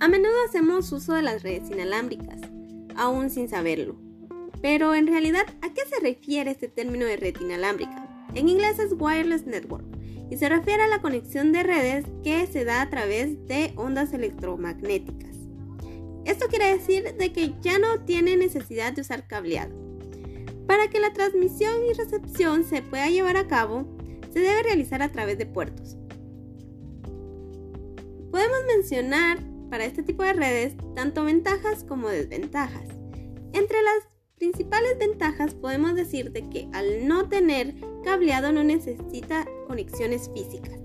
A menudo hacemos uso de las redes inalámbricas, aún sin saberlo. Pero en realidad, ¿a qué se refiere este término de red inalámbrica? En inglés es wireless network y se refiere a la conexión de redes que se da a través de ondas electromagnéticas. Esto quiere decir de que ya no tiene necesidad de usar cableado. Para que la transmisión y recepción se pueda llevar a cabo, se debe realizar a través de puertos. Podemos mencionar para este tipo de redes tanto ventajas como desventajas. Entre las principales ventajas podemos decir de que al no tener cableado no necesita conexiones físicas.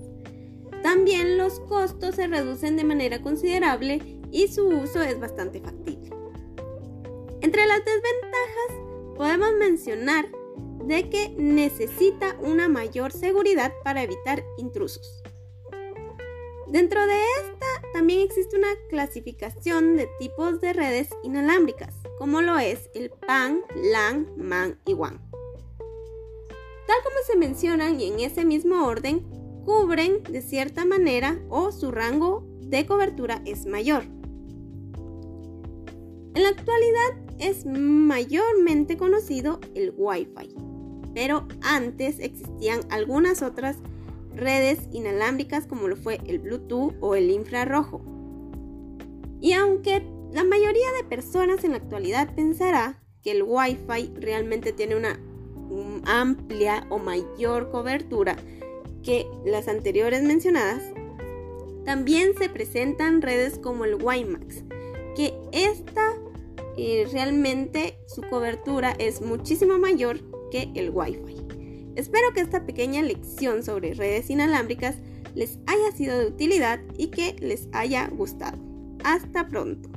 También los costos se reducen de manera considerable y su uso es bastante factible. Entre las desventajas podemos mencionar de que necesita una mayor seguridad para evitar intrusos. Dentro de esta también existe una clasificación de tipos de redes inalámbricas, como lo es el PAN, LAN, MAN y WAN. Tal como se mencionan y en ese mismo orden, cubren de cierta manera o su rango de cobertura es mayor. En la actualidad es mayormente conocido el Wi-Fi, pero antes existían algunas otras redes inalámbricas como lo fue el Bluetooth o el infrarrojo. Y aunque la mayoría de personas en la actualidad pensará que el Wi-Fi realmente tiene una amplia o mayor cobertura que las anteriores mencionadas, también se presentan redes como el WiMAX, que esta eh, realmente su cobertura es muchísimo mayor que el Wi-Fi. Espero que esta pequeña lección sobre redes inalámbricas les haya sido de utilidad y que les haya gustado. Hasta pronto.